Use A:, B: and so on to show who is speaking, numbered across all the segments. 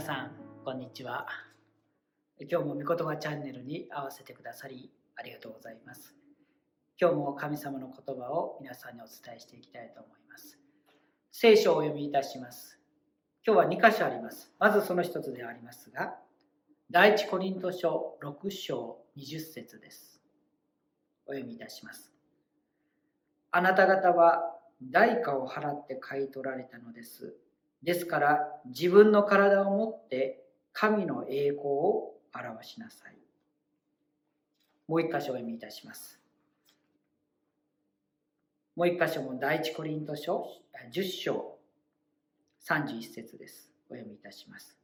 A: さんこんにちは。今日も御言葉チャンネルに合わせてくださりありがとうございます。今日も神様の言葉を皆さんにお伝えしていきたいと思います。聖書をお読みいたします。今日は2箇所あります。まずその一つでありますが第一コリント書6章20節です。お読みいたします。あなた方は代価を払って買い取られたのです。ですから自分の体を持って神の栄光を表しなさい。もう一箇所お読みいたします。もう一箇所も第一コリント書10章31節です。お読みいたします。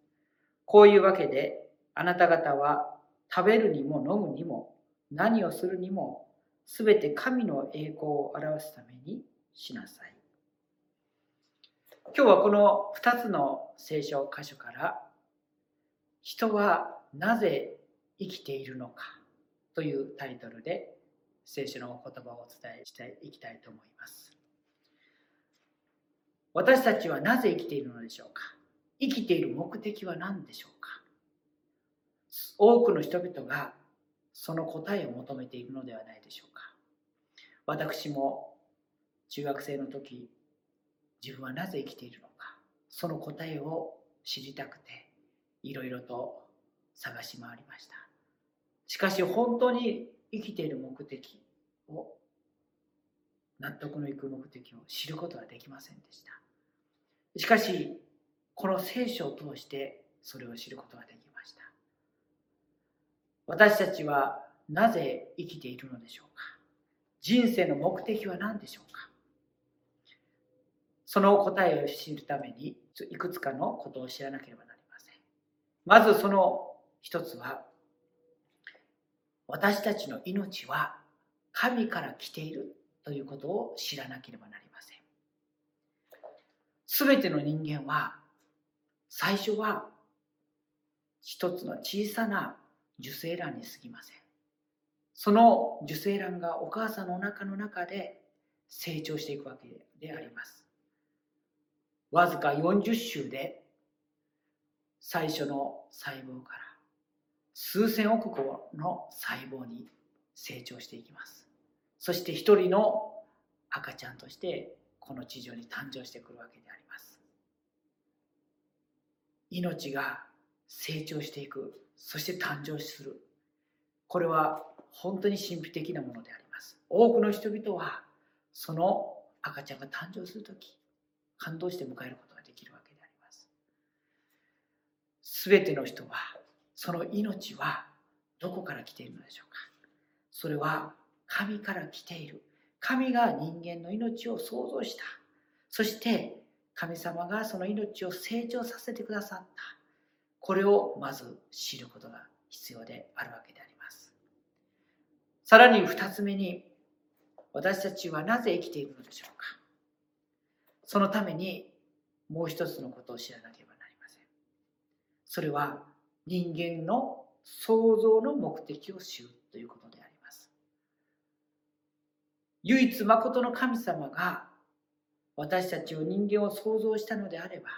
A: こういうわけであなた方は食べるにも飲むにも何をするにもすべて神の栄光を表すためにしなさい。今日はこの2つの聖書箇所から人はなぜ生きているのかというタイトルで聖書の言葉をお伝えしていきたいと思います。私たちはなぜ生きているのでしょうか？生きている目的は何でしょうか？多くの人々がその答えを求めているのではないでしょうか。私も中学生の時自分はなぜ生きているのか。その答えを知りたくていろいろと探し回りました。しかし本当に生きている目的を納得のいく目的を知ることはできませんでした。しかしこの聖書を通してそれを知ることができました。私たちはなぜ生きているのでしょうか。人生の目的は何でしょうか。その答えを知るためにいくつかのことを知らなければなりません。まずその一つは私たちの命は神から来ているということを知らなければなりません。すべての人間は最初は一つの小さな受精卵に過ぎません。その受精卵がお母さんのお腹の中で成長していくわけであります。わずか40週で最初の細胞から数千億個の細胞に成長していきます。そして一人の赤ちゃんとしてこの地上に誕生してくるわけであります。命が成長していく。そして誕生する。これは本当に神秘的なものであります。多くの人々はその赤ちゃんが誕生する時感動して迎えることができるわけであります。すべての人は、その命はどこから来ているのでしょうか？それは神から来ている。神が人間の命を創造した。そして神様がその命を成長させてくださった。これをまず知ることが必要であるわけであります。さらに二つ目に、私たちはなぜ生きているのでしょうか？そのためにもう一つのことを知らなければなりません。それは人間の創造の目的を知るということであります。唯一誠の神様が私たちを人間を創造したのであれば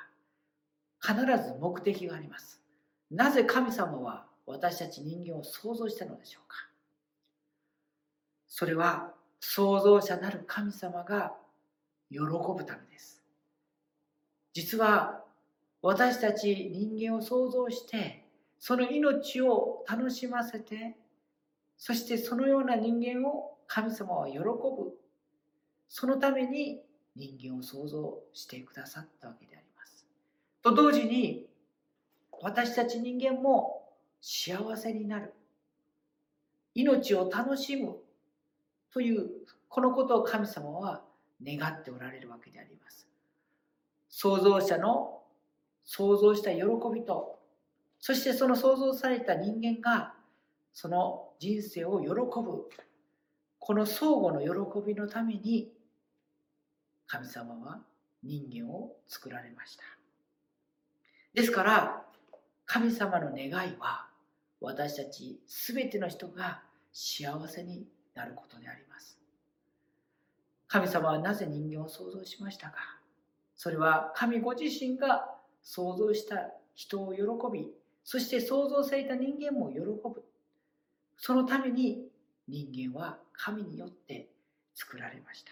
A: 必ず目的があります。なぜ神様は私たち人間を創造したのでしょうかそれは創造者なる神様が喜ぶためです。実は私たち人間を創造してその命を楽しませてそしてそのような人間を神様は喜ぶそのために人間を創造してくださったわけであります。と同時に私たち人間も幸せになる命を楽しむというこのことを神様は願っておられるわけであります。創造者の創造した喜びと、そしてその創造された人間がその人生を喜ぶ、この相互の喜びのために神様は人間を作られました。ですから神様の願いは私たち全ての人が幸せになることであります。神様はなぜ人間を創造しましたか？それは神ご自身が想像した人を喜びそして創造された人間も喜ぶ。そのために人間は神によって作られました。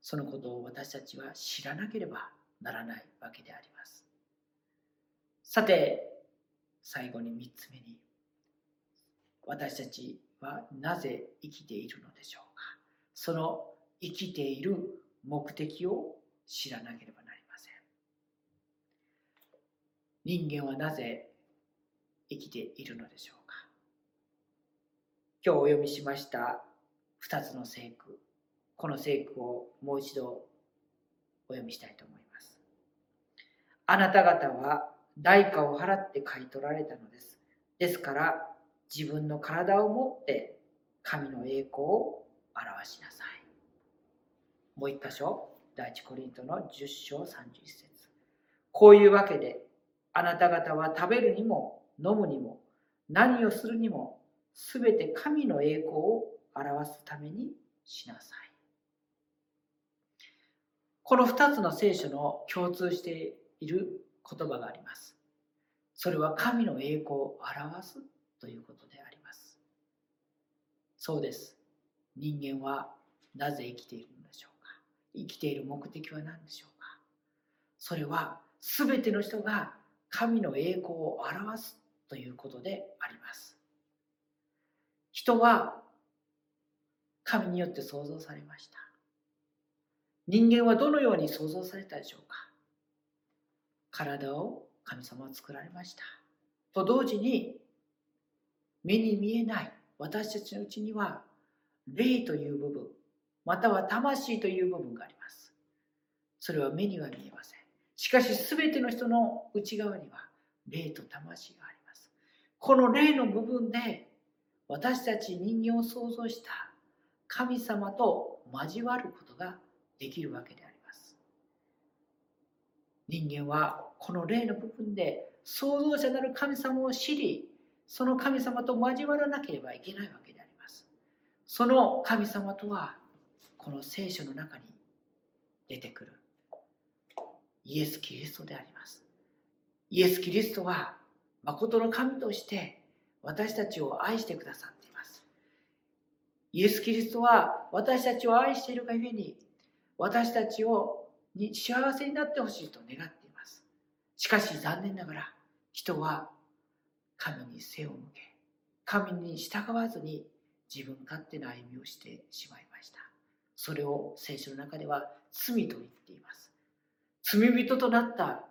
A: そのことを私たちは知らなければならないわけであります。さて最後に3つ目に私たちはなぜ生きているのでしょうか？その生きている目的を知らなければなりません。人間はなぜ生きているのでしょうか？今日お読みしました2つの聖句。この聖句をもう一度お読みしたいと思います。あなた方は代価を払って買い取られたのです。ですから自分の体を持って神の栄光を表しなさい。もう一箇所第一コリントの10章31節。こういうわけであなた方は食べるにも飲むにも何をするにもすべて神の栄光を表すためにしなさい。この2つの聖書の共通している言葉があります。それは神の栄光を表すということであります。そうです。人間はなぜ生きているのでしょう。生きている目的は何でしょうか？それは全ての人が神の栄光を表すということであります。人は神によって創造されました。人間はどのように創造されたでしょうか？体を神様は作られました。と同時に目に見えない私たちのうちには霊という部分または魂という部分があります。それは目には見えません。しかし全ての人の内側には霊と魂があります。この霊の部分で私たち人間を創造した神様と交わることができるわけであります。人間はこの霊の部分で創造者なる神様を知りその神様と交わらなければいけないわけであります。その神様とはこの聖書の中に出てくる。イエス・キリストであります。イエス・キリストは誠の神として私たちを愛してくださっています。イエス・キリストは私たちを愛しているがゆえに私たちをに幸せになってほしいと願っています。しかし残念ながら人は神に背を向け神に従わずに自分勝手な歩みをしてしまいましたそれを聖書の中では罪と言っています。罪人となった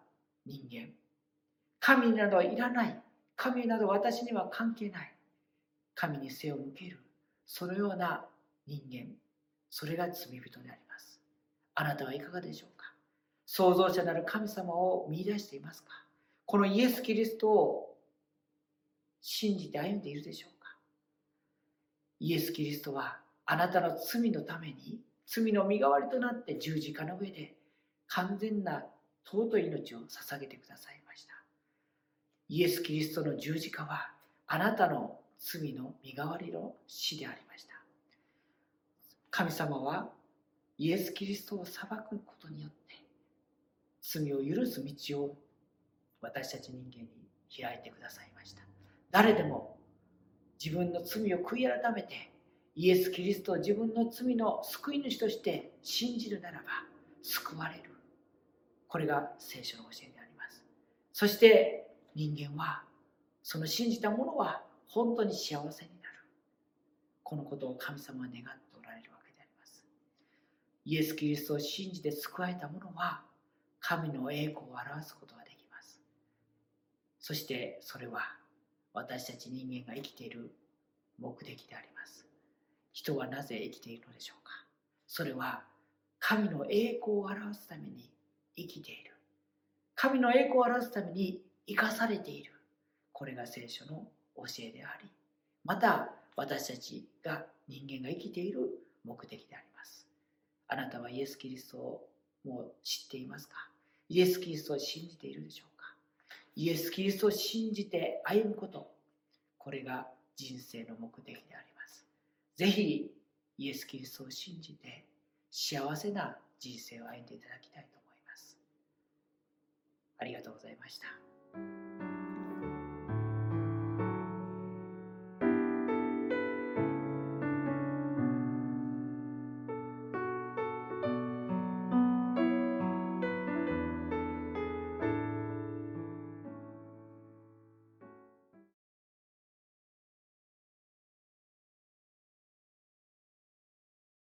A: 人間。神などはいらない。神など私には関係ない。神に背を向ける。そのような人間。それが罪人であります。あなたはいかがでしょうか。創造者なる神様を見出していますか。このイエス・キリストを信じて歩んでいるでしょうか。イエス・キリストはあなたの罪のために罪の身代わりとなって十字架の上で完全な尊い命を捧げてくださいました。イエス・キリストの十字架はあなたの罪の身代わりの死でありました。神様はイエス・キリストを裁くことによって罪を許す道を私たち人間に開いてくださいました。誰でも自分の罪を悔い改めてイエス・キリストを自分の罪の救い主として信じるならば救われる。これが聖書の教えであります。そして人間はその信じたものは本当に幸せになる。このことを神様は願っておられるわけであります。イエス・キリストを信じて救われた者は神の栄光を表すことができます。そしてそれは私たち人間が生きている目的であります。人はなぜ生きているのでしょうか？それは神の栄光を表すために生きている。神の栄光を表すために生かされている。これが聖書の教えでありまた私たちが人間が生きている目的であります。あなたはイエス・キリストをもう知っていますか？イエス・キリストを信じているでしょうか？イエス・キリストを信じて歩むこと。これが人生の目的であります。ぜひイエス・キリストを信じて幸せな人生を歩んでいただきたいと思いますありがとうございました。